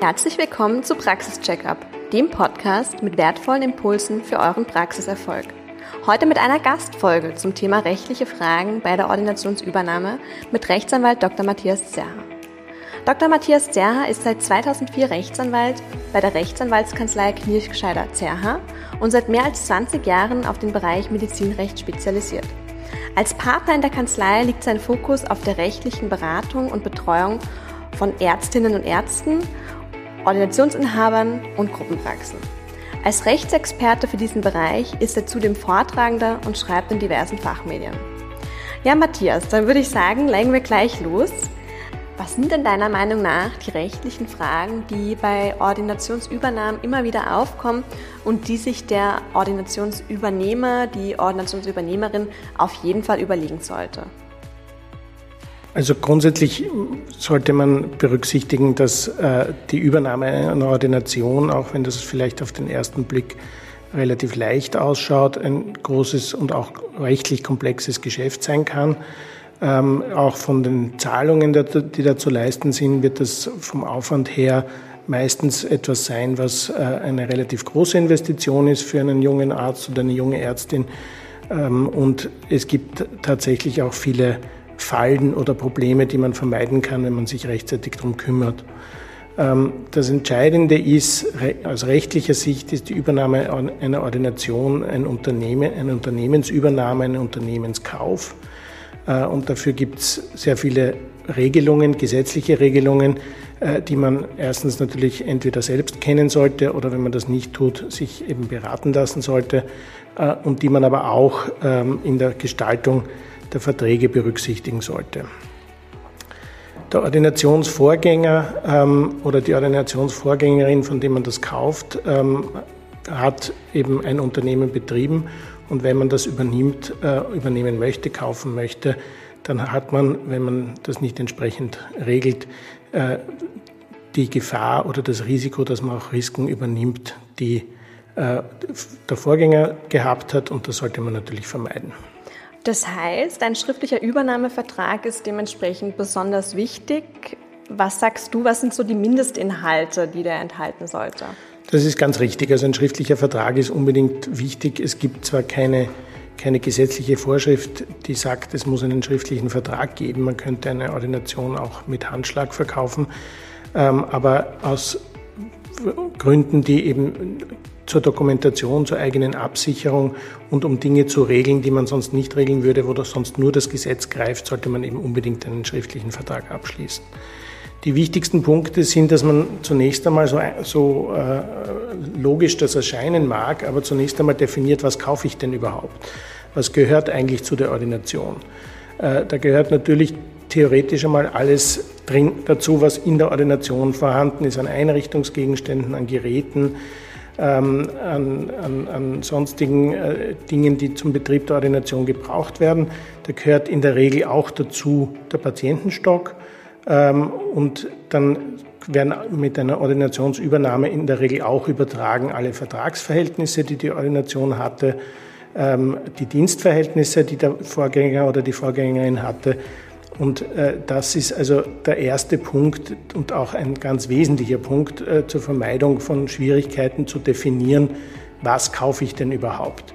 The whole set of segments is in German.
Herzlich willkommen zu Praxis Checkup, dem Podcast mit wertvollen Impulsen für euren Praxiserfolg. Heute mit einer Gastfolge zum Thema rechtliche Fragen bei der Ordinationsübernahme mit Rechtsanwalt Dr. Matthias Zerha. Dr. Matthias Zerha ist seit 2004 Rechtsanwalt bei der Rechtsanwaltskanzlei Knirschscheider Zerha und seit mehr als 20 Jahren auf den Bereich Medizinrecht spezialisiert. Als Partner in der Kanzlei liegt sein Fokus auf der rechtlichen Beratung und Betreuung von Ärztinnen und Ärzten, Ordinationsinhabern und Gruppenpraxen. Als Rechtsexperte für diesen Bereich ist er zudem Vortragender und schreibt in diversen Fachmedien. Ja, Matthias, dann würde ich sagen, legen wir gleich los. Was sind denn deiner Meinung nach die rechtlichen Fragen, die bei Ordinationsübernahmen immer wieder aufkommen und die sich der Ordinationsübernehmer, die Ordinationsübernehmerin auf jeden Fall überlegen sollte? Also grundsätzlich sollte man berücksichtigen, dass äh, die Übernahme einer Ordination, auch wenn das vielleicht auf den ersten Blick relativ leicht ausschaut, ein großes und auch rechtlich komplexes Geschäft sein kann. Ähm, auch von den Zahlungen, die da zu leisten sind, wird das vom Aufwand her meistens etwas sein, was äh, eine relativ große Investition ist für einen jungen Arzt oder eine junge Ärztin. Ähm, und es gibt tatsächlich auch viele Fallen oder Probleme, die man vermeiden kann, wenn man sich rechtzeitig darum kümmert. Ähm, das Entscheidende ist, aus rechtlicher Sicht ist die Übernahme einer Ordination ein Unternehmen, eine Unternehmensübernahme, ein Unternehmenskauf. Äh, und dafür gibt es sehr viele Regelungen, gesetzliche Regelungen, äh, die man erstens natürlich entweder selbst kennen sollte oder wenn man das nicht tut, sich eben beraten lassen sollte äh, und die man aber auch ähm, in der Gestaltung der Verträge berücksichtigen sollte. Der Ordinationsvorgänger ähm, oder die Ordinationsvorgängerin, von dem man das kauft, ähm, hat eben ein Unternehmen betrieben und wenn man das übernimmt, äh, übernehmen möchte, kaufen möchte, dann hat man, wenn man das nicht entsprechend regelt, äh, die Gefahr oder das Risiko, dass man auch Risiken übernimmt, die äh, der Vorgänger gehabt hat und das sollte man natürlich vermeiden. Das heißt, ein schriftlicher Übernahmevertrag ist dementsprechend besonders wichtig. Was sagst du, was sind so die Mindestinhalte, die der enthalten sollte? Das ist ganz richtig. Also ein schriftlicher Vertrag ist unbedingt wichtig. Es gibt zwar keine, keine gesetzliche Vorschrift, die sagt, es muss einen schriftlichen Vertrag geben. Man könnte eine Ordination auch mit Handschlag verkaufen. Ähm, aber aus Gründen, die eben zur Dokumentation, zur eigenen Absicherung und um Dinge zu regeln, die man sonst nicht regeln würde, wo doch sonst nur das Gesetz greift, sollte man eben unbedingt einen schriftlichen Vertrag abschließen. Die wichtigsten Punkte sind, dass man zunächst einmal so, so äh, logisch das erscheinen mag, aber zunächst einmal definiert, was kaufe ich denn überhaupt? Was gehört eigentlich zu der Ordination? Äh, da gehört natürlich theoretisch einmal alles drin dazu, was in der Ordination vorhanden ist, an Einrichtungsgegenständen, an Geräten, ähm, an, an, an, sonstigen äh, Dingen, die zum Betrieb der Ordination gebraucht werden. Da gehört in der Regel auch dazu der Patientenstock. Ähm, und dann werden mit einer Ordinationsübernahme in der Regel auch übertragen alle Vertragsverhältnisse, die die Ordination hatte, ähm, die Dienstverhältnisse, die der Vorgänger oder die Vorgängerin hatte und äh, das ist also der erste Punkt und auch ein ganz wesentlicher Punkt äh, zur Vermeidung von Schwierigkeiten zu definieren, was kaufe ich denn überhaupt.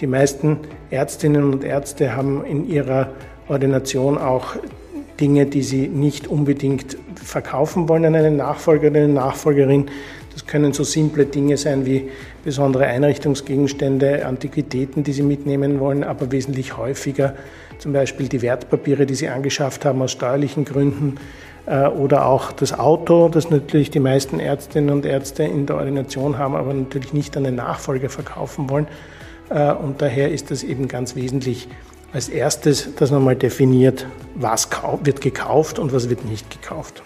Die meisten Ärztinnen und Ärzte haben in ihrer Ordination auch Dinge, die sie nicht unbedingt verkaufen wollen an einen Nachfolger eine Nachfolgerin. Das können so simple Dinge sein wie besondere Einrichtungsgegenstände, Antiquitäten, die sie mitnehmen wollen, aber wesentlich häufiger zum Beispiel die Wertpapiere, die sie angeschafft haben aus steuerlichen Gründen äh, oder auch das Auto, das natürlich die meisten Ärztinnen und Ärzte in der Ordination haben, aber natürlich nicht an den Nachfolger verkaufen wollen. Äh, und daher ist das eben ganz wesentlich als erstes, dass man mal definiert, was wird gekauft und was wird nicht gekauft.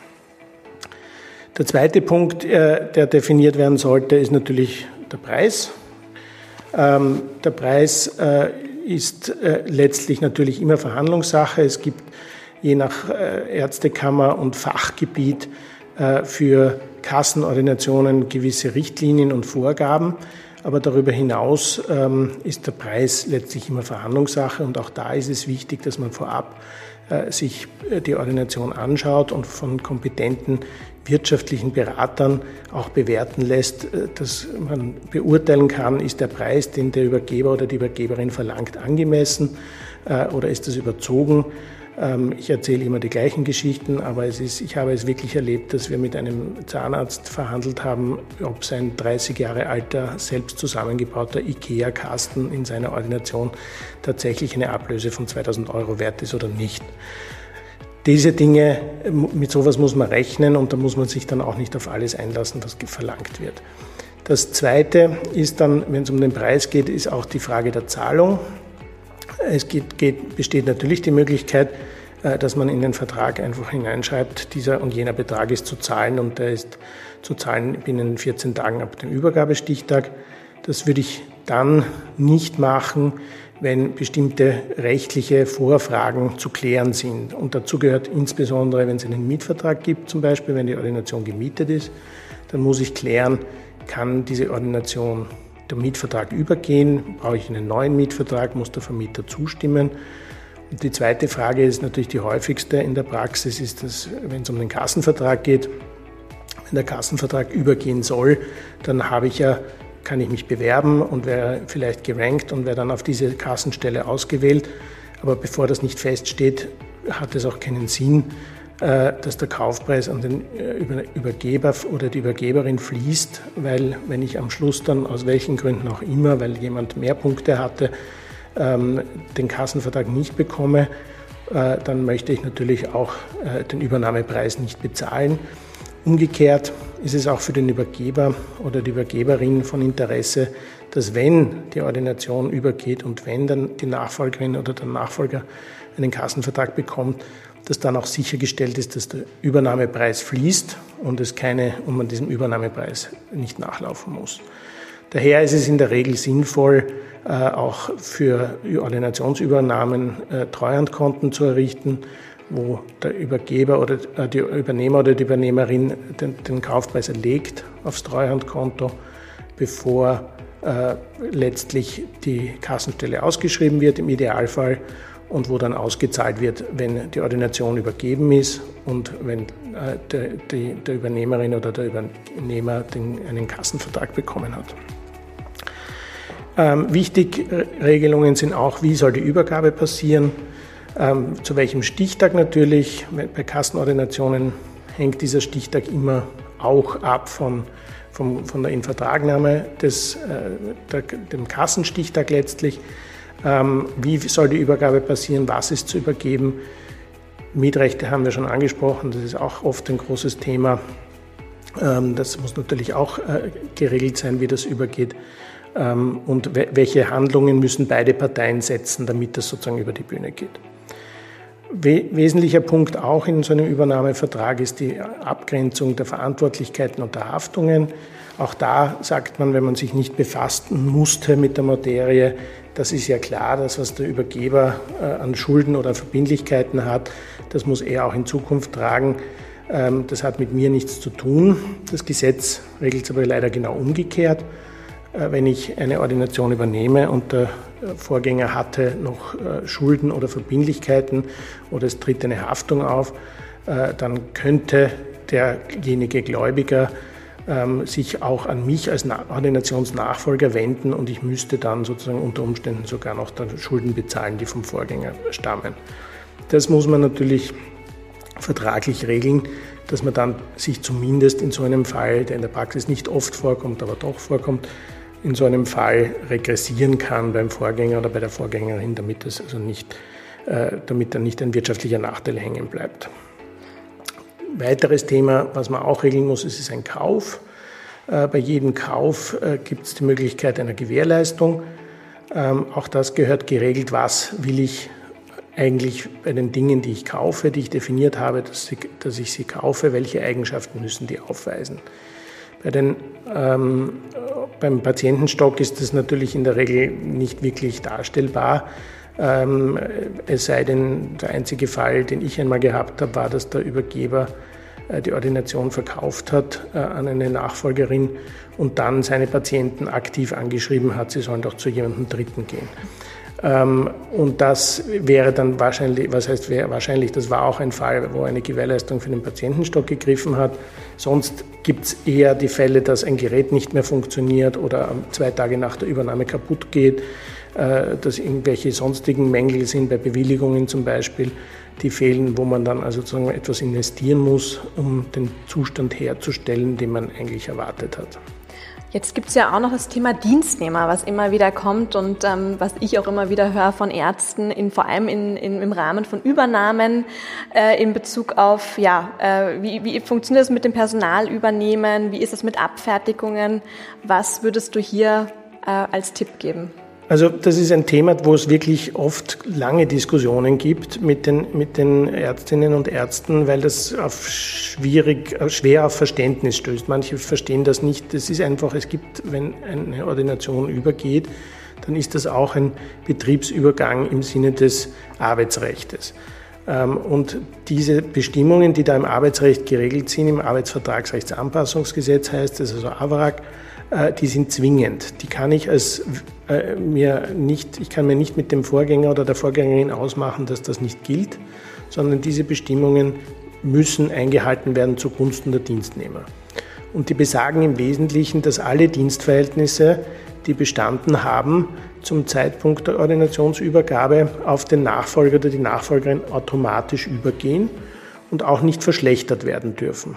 Der zweite Punkt, äh, der definiert werden sollte, ist natürlich der Preis. Ähm, der Preis ist äh, letztlich natürlich immer Verhandlungssache. Es gibt je nach äh, Ärztekammer und Fachgebiet äh, für Kassenordinationen gewisse Richtlinien und Vorgaben. Aber darüber hinaus ähm, ist der Preis letztlich immer Verhandlungssache und auch da ist es wichtig, dass man vorab äh, sich die Ordination anschaut und von kompetenten wirtschaftlichen Beratern auch bewerten lässt, äh, dass man beurteilen kann, ist der Preis, den der Übergeber oder die Übergeberin verlangt, angemessen äh, oder ist das überzogen. Ähm, ich erzähle immer die gleichen Geschichten, aber es ist, ich habe es wirklich erlebt, dass wir mit einem Zahnarzt verhandelt haben, ob sein 30 Jahre alter, selbst zusammengebauter IKEA-Kasten in seiner Ordination tatsächlich eine Ablöse von 2000 Euro wert ist oder nicht. Diese Dinge, mit sowas muss man rechnen und da muss man sich dann auch nicht auf alles einlassen, was verlangt wird. Das Zweite ist dann, wenn es um den Preis geht, ist auch die Frage der Zahlung. Es geht, geht, besteht natürlich die Möglichkeit, äh, dass man in den Vertrag einfach hineinschreibt, dieser und jener Betrag ist zu zahlen und der ist zu zahlen binnen 14 Tagen ab dem Übergabestichtag. Das würde ich dann nicht machen, wenn bestimmte rechtliche Vorfragen zu klären sind. Und dazu gehört insbesondere, wenn es einen Mietvertrag gibt, zum Beispiel, wenn die Ordination gemietet ist, dann muss ich klären, kann diese Ordination der Mietvertrag übergehen? Brauche ich einen neuen Mietvertrag? Muss der Vermieter zustimmen? Und die zweite Frage ist natürlich die häufigste in der Praxis, ist dass, wenn es um den Kassenvertrag geht. Wenn der Kassenvertrag übergehen soll, dann habe ich ja kann ich mich bewerben und wäre vielleicht gerankt und wäre dann auf diese Kassenstelle ausgewählt. Aber bevor das nicht feststeht, hat es auch keinen Sinn, dass der Kaufpreis an den äh, Übergeber oder die Übergeberin fließt, weil wenn ich am Schluss dann aus welchen Gründen auch immer, weil jemand mehr Punkte hatte, ähm, den Kassenvertrag nicht bekomme, äh, dann möchte ich natürlich auch den Übernahmepreis nicht bezahlen. Umgekehrt ist es auch für den Übergeber oder die Übergeberin von Interesse, dass wenn die Ordination übergeht und wenn dann die Nachfolgerin oder der Nachfolger einen Kassenvertrag bekommt, dass dann auch sichergestellt ist, dass der Übernahmepreis fließt und es keine, und man diesem Übernahmepreis nicht nachlaufen muss. Daher ist es in der Regel sinnvoll, äh, auch für Ordinationsübernahmen äh, Treuhandkonten zu errichten, wo der Übergeber oder äh, die Übernehmer oder die Übernehmerin den, den Kaufpreis erlegt aufs Treuhandkonto, bevor letztlich die Kassenstelle ausgeschrieben wird im Idealfall und wo dann ausgezahlt wird, wenn die Ordination übergeben ist und wenn äh, der, die, der Übernehmerin oder der Übernehmer den, einen Kassenvertrag bekommen hat. Ähm, wichtig Regelungen sind auch, wie soll die Übergabe passieren. Ähm, zu welchem Stichtag natürlich? Bei Kassenordinationen hängt dieser Stichtag immer auch ab von, von, von der Invertragnahme des, äh, der, dem Kassenstichtag letztlich. Ähm, wie soll die Übergabe passieren? Was ist zu übergeben? Mietrechte haben wir schon angesprochen, das ist auch oft ein großes Thema. Ähm, das muss natürlich auch äh, geregelt sein, wie das übergeht. Ähm, und welche Handlungen müssen beide Parteien setzen, damit das sozusagen über die Bühne geht. Wesentlicher Punkt auch in so einem Übernahmevertrag ist die Abgrenzung der Verantwortlichkeiten und der Haftungen. Auch da sagt man, wenn man sich nicht befassen musste mit der Materie, das ist ja klar, dass was der Übergeber äh, an Schulden oder Verbindlichkeiten hat, das muss er auch in Zukunft tragen. Ähm, das hat mit mir nichts zu tun. Das Gesetz regelt es aber leider genau umgekehrt. Äh, wenn ich eine Ordination übernehme und der äh, Vorgänger hatte noch Schulden oder Verbindlichkeiten oder es tritt eine Haftung auf, dann könnte derjenige Gläubiger ähm, sich auch an mich als Ordinationsnachfolger wenden und ich müsste dann sozusagen unter Umständen sogar noch Schulden bezahlen, die vom Vorgänger stammen. Das muss man natürlich vertraglich regeln, dass man dann sich zumindest in so einem Fall, der in der Praxis nicht oft vorkommt, aber doch vorkommt, in so einem Fall regressieren kann beim Vorgänger oder bei der Vorgängerin, damit, es also nicht, äh, damit dann nicht ein wirtschaftlicher Nachteil hängen bleibt. Weiteres Thema, was man auch regeln muss, ist, ist ein Kauf. Äh, bei jedem Kauf äh, gibt es die Möglichkeit einer Gewährleistung. Ähm, auch das gehört geregelt, was will ich eigentlich bei den Dingen, die ich kaufe, die ich definiert habe, dass, ich sie kaufe, welche Eigenschaften müssen die aufweisen. Bei den, ähm, beim Patientenstock ist das natürlich in der Regel nicht wirklich darstellbar. Ähm, es sei denn, der einzige Fall, den ich einmal gehabt habe, war, dass der Übergeber äh, die Ordination verkauft hat äh, an eine Nachfolgerin und dann seine Patienten aktiv angeschrieben hat, sie sollen doch zu jemandem Dritten gehen. Ähm, und das wäre dann wahrscheinlich, was heißt wahrscheinlich, das war auch ein Fall, wo eine Gewährleistung für den Patientenstock gegriffen hat. Sonst gibt es eher die Fälle, dass ein Gerät nicht mehr funktioniert oder zwei Tage nach der Übernahme kaputt geht, dass irgendwelche sonstigen Mängel sind, bei Bewilligungen zum Beispiel, die fehlen, wo man dann also sozusagen etwas investieren muss, um den Zustand herzustellen, den man eigentlich erwartet hat. Jetzt gibt es ja auch noch das Thema Dienstnehmer, was immer wieder kommt und ähm, was ich auch immer wieder höre von Ärzten, in, vor allem in, in, im Rahmen von Übernahmen äh, in Bezug auf, ja, äh, wie, wie funktioniert das mit dem Personalübernehmen, wie ist es mit Abfertigungen, was würdest du hier äh, als Tipp geben? Also das ist ein Thema, wo es wirklich oft lange Diskussionen gibt mit den, mit den Ärztinnen und Ärzten, weil das auf schwierig, schwer auf Verständnis stößt. Manche verstehen das nicht. Das ist einfach, es gibt, wenn eine Ordination übergeht, dann ist das auch ein Betriebsübergang im Sinne des Arbeitsrechts. Ähm, und diese Bestimmungen, die da im Arbeitsrecht geregelt sind, im Arbeitsvertragsrechtsanpassungsgesetz heißt es, also AVRAG, äh, die sind zwingend. Die kann ich als äh, mir nicht, ich kann mir nicht mit dem Vorgänger oder der Vorgängerin ausmachen, dass das nicht gilt, sondern diese Bestimmungen müssen eingehalten werden zugunsten der Dienstnehmer. Und die besagen im Wesentlichen, dass alle Dienstverhältnisse, die bestanden haben, zum Zeitpunkt der Ordinationsübergabe auf den Nachfolger oder die Nachfolgerin automatisch übergehen und auch nicht verschlechtert werden dürfen.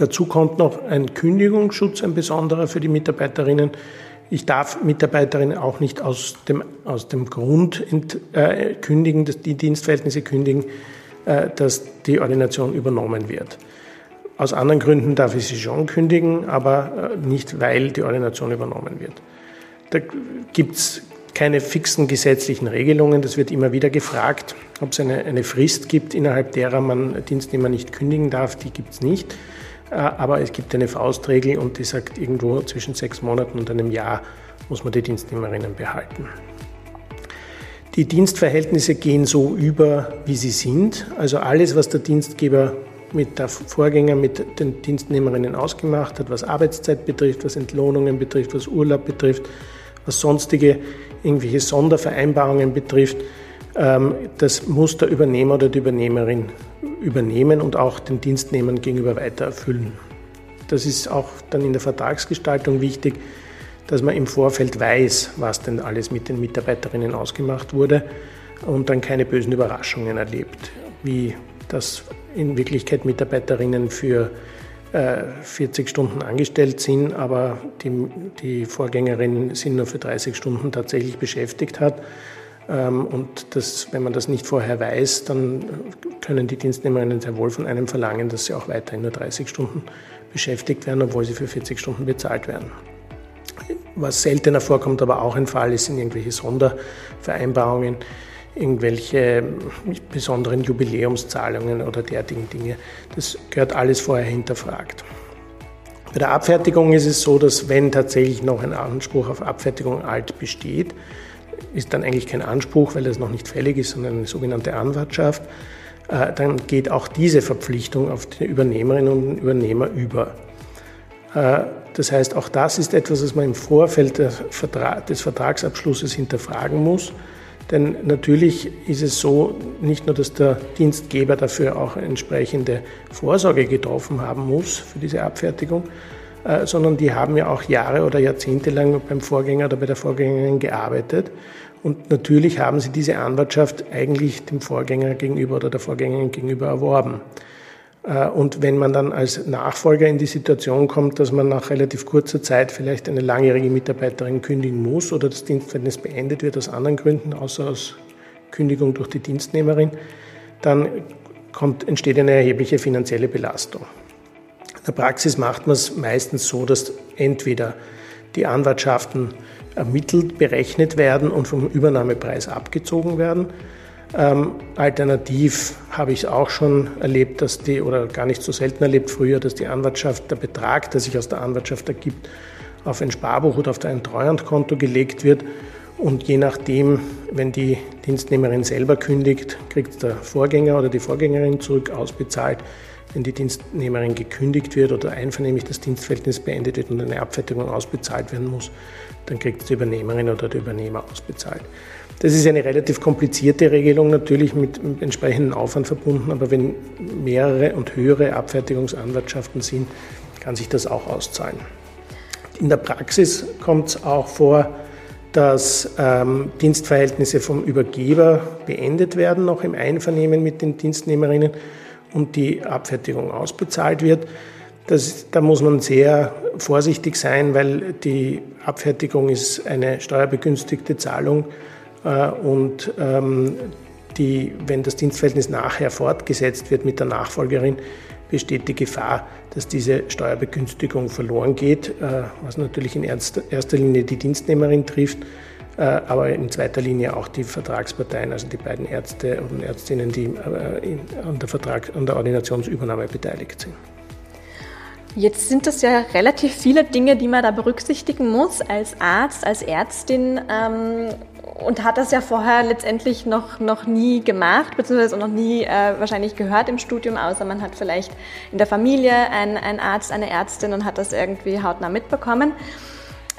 Dazu kommt noch ein Kündigungsschutz, ein besonderer für die Mitarbeiterinnen. Ich darf Mitarbeiterinnen auch nicht aus dem, aus dem Grund ent, äh, kündigen, dass die Dienstverhältnisse kündigen, äh, dass die Ordination übernommen wird. Aus anderen Gründen darf ich sie schon kündigen, aber äh, nicht, weil die Ordination übernommen wird. Da gibt es keine fixen gesetzlichen Regelungen. Das wird immer wieder gefragt, ob es eine, eine Frist gibt, innerhalb derer man Dienstnehmer nicht kündigen darf. Die gibt es nicht. Äh, aber es gibt eine Faustregel und die sagt, irgendwo zwischen sechs Monaten und einem Jahr muss man die Dienstnehmerinnen behalten. Die Dienstverhältnisse gehen so über, wie sie sind. Also alles, was der Dienstgeber mit der Vorgänger, mit den Dienstnehmerinnen ausgemacht hat, was Arbeitszeit betrifft, was Entlohnungen betrifft, was Urlaub betrifft, was sonstige irgendwelche Sondervereinbarungen betrifft, das muss der Übernehmer oder die Übernehmerin übernehmen und auch den Dienstnehmern gegenüber weiter erfüllen. Das ist auch dann in der Vertragsgestaltung wichtig, dass man im Vorfeld weiß, was denn alles mit den Mitarbeiterinnen ausgemacht wurde und dann keine bösen Überraschungen erlebt, wie das in Wirklichkeit Mitarbeiterinnen für 40 äh, Stunden angestellt sind, aber die, die Vorgängerin sind nur für 30 Stunden tatsächlich beschäftigt hat ähm, und das, wenn man das nicht vorher weiß, dann können die Dienstnehmerinnen sehr wohl von einem verlangen, dass sie auch weiterhin nur 30 Stunden beschäftigt werden, obwohl sie für 40 Stunden bezahlt werden. Was seltener vorkommt, aber auch ein Fall ist, sind irgendwelche Sondervereinbarungen, irgendwelche besonderen Jubiläumszahlungen oder derartigen Dinge. Das gehört alles vorher hinterfragt. Bei der Abfertigung ist es so, dass wenn tatsächlich noch ein Anspruch auf Abfertigung alt besteht, ist dann eigentlich kein Anspruch, weil das noch nicht fällig ist, sondern eine sogenannte Anwartschaft, äh, dann geht auch diese Verpflichtung auf die Übernehmerinnen und Übernehmer über. Äh, das heißt, auch das ist etwas, was man im Vorfeld des Vertragsabschlusses hinterfragen muss. Denn natürlich ist es so, nicht nur, dass der Dienstgeber dafür auch entsprechende Vorsorge getroffen haben muss für diese Abfertigung, sondern die haben ja auch Jahre oder Jahrzehnte lang beim Vorgänger oder bei der Vorgängerin gearbeitet. Und natürlich haben sie diese Anwartschaft eigentlich dem Vorgänger gegenüber oder der Vorgängerin gegenüber erworben. Äh, und wenn man dann als Nachfolger in die Situation kommt, dass man nach relativ kurzer Zeit vielleicht eine langjährige Mitarbeiterin kündigen muss oder das Dienstverhältnis beendet wird aus anderen Gründen, außer aus Kündigung durch die Dienstnehmerin, dann kommt, entsteht eine erhebliche finanzielle Belastung. In der Praxis macht man es meistens so, dass entweder die Anwartschaften ermittelt, berechnet werden und vom Übernahmepreis abgezogen werden. Ähm, alternativ habe ich es auch schon erlebt, dass die, oder gar nicht so selten erlebt früher, dass die Anwartschaft, der Betrag, der sich aus der Anwartschaft ergibt, auf ein Sparbuch oder auf ein Treuhandkonto gelegt wird. Und je nachdem, wenn die Dienstnehmerin selber kündigt, kriegt der Vorgänger oder die Vorgängerin zurück ausbezahlt wenn die Dienstnehmerin gekündigt wird oder einvernehmlich das Dienstverhältnis beendet wird und eine Abfertigung ausbezahlt werden muss, dann kriegt die Übernehmerin oder der Übernehmer ausbezahlt. Das ist eine relativ komplizierte Regelung, natürlich mit, entsprechendem Aufwand verbunden, aber wenn mehrere und höhere Abfertigungsanwartschaften sind, kann sich das auch auszahlen. In der Praxis kommt es auch vor, dass ähm, Dienstverhältnisse vom Übergeber beendet werden, noch im Einvernehmen mit den Dienstnehmerinnen und die Abfertigung ausbezahlt wird. Das, da muss man sehr vorsichtig sein, weil die Abfertigung ist eine steuerbegünstigte Zahlung äh, und ähm, die, wenn das Dienstverhältnis nachher fortgesetzt wird mit der Nachfolgerin, besteht die Gefahr, dass diese Steuerbegünstigung verloren geht, äh, was natürlich in erster Linie die Dienstnehmerin trifft, aber in zweiter Linie auch die Vertragsparteien, also die beiden Ärzte und Ärztinnen, die an der, Vertrag, an der Ordinationsübernahme beteiligt sind. Jetzt sind es ja relativ viele Dinge, die man da berücksichtigen muss als Arzt, als Ärztin ähm, und hat das ja vorher letztendlich noch, noch nie gemacht, beziehungsweise noch nie äh, wahrscheinlich gehört im Studium, außer man hat vielleicht in der Familie einen, einen Arzt, eine Ärztin und hat das irgendwie hautnah mitbekommen.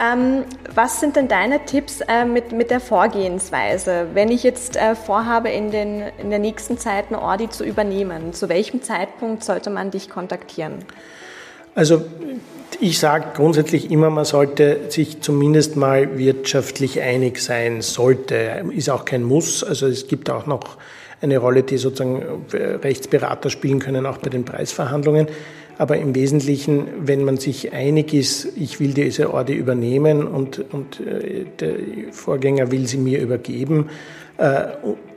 Ähm, was sind denn deine Tipps äh, mit, mit der Vorgehensweise, wenn ich jetzt äh, vorhabe, in, den, in der nächsten Zeit eine Ordi zu übernehmen? Zu welchem Zeitpunkt sollte man dich kontaktieren? Also ich sage grundsätzlich immer, man sollte sich zumindest mal wirtschaftlich einig sein, sollte, ist auch kein Muss. Also es gibt auch noch eine Rolle, die sozusagen Rechtsberater spielen können, auch bei den Preisverhandlungen. Aber im Wesentlichen, wenn man sich einig ist, ich will diese Ordi übernehmen und, und äh, der Vorgänger will sie mir übergeben, äh,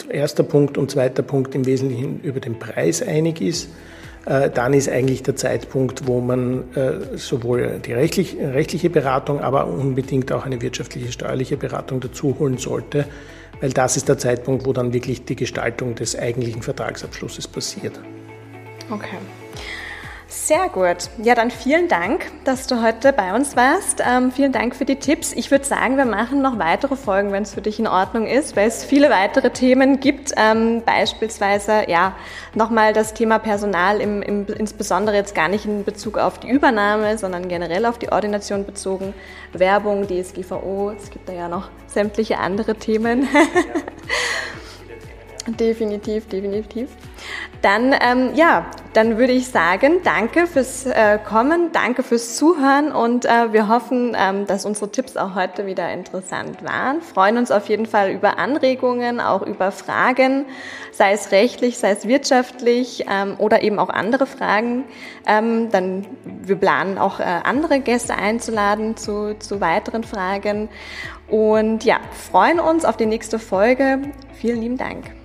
erster Punkt und zweiter Punkt im Wesentlichen über den Preis einig ist, äh, dann ist eigentlich der Zeitpunkt, wo man sowohl die rechtliche Beratung, aber unbedingt auch eine wirtschaftliche, steuerliche Beratung dazu holen sollte, weil das ist der Zeitpunkt, wo dann wirklich die Gestaltung des eigentlichen Vertragsabschlusses passiert. Okay. Sehr gut. Ja, dann vielen Dank, dass du heute bei uns warst. Ähm, vielen Dank für die Tipps. Ich würde sagen, wir machen noch weitere Folgen, wenn es für dich in Ordnung ist, weil es viele weitere Themen gibt. Ähm, beispielsweise, ja, nochmal das Thema Personal, im, im, insbesondere jetzt gar nicht in Bezug auf die Übernahme, sondern generell auf die Ordination bezogen. Werbung, DSGVO, es gibt da ja noch sämtliche andere Themen. definitiv, definitiv. Dann, ähm, ja, dann würde ich sagen, danke fürs äh, Kommen, danke fürs Zuhören und äh, wir hoffen, ähm, dass unsere Tipps auch heute wieder interessant waren. Freuen uns auf jeden Fall über Anregungen, auch über Fragen, sei es rechtlich, sei es wirtschaftlich ähm, oder eben auch andere Fragen. Ähm, dann, wir planen auch äh, andere Gäste einzuladen zu, zu weiteren Fragen und ja, freuen uns auf die nächste Folge. Vielen lieben Dank.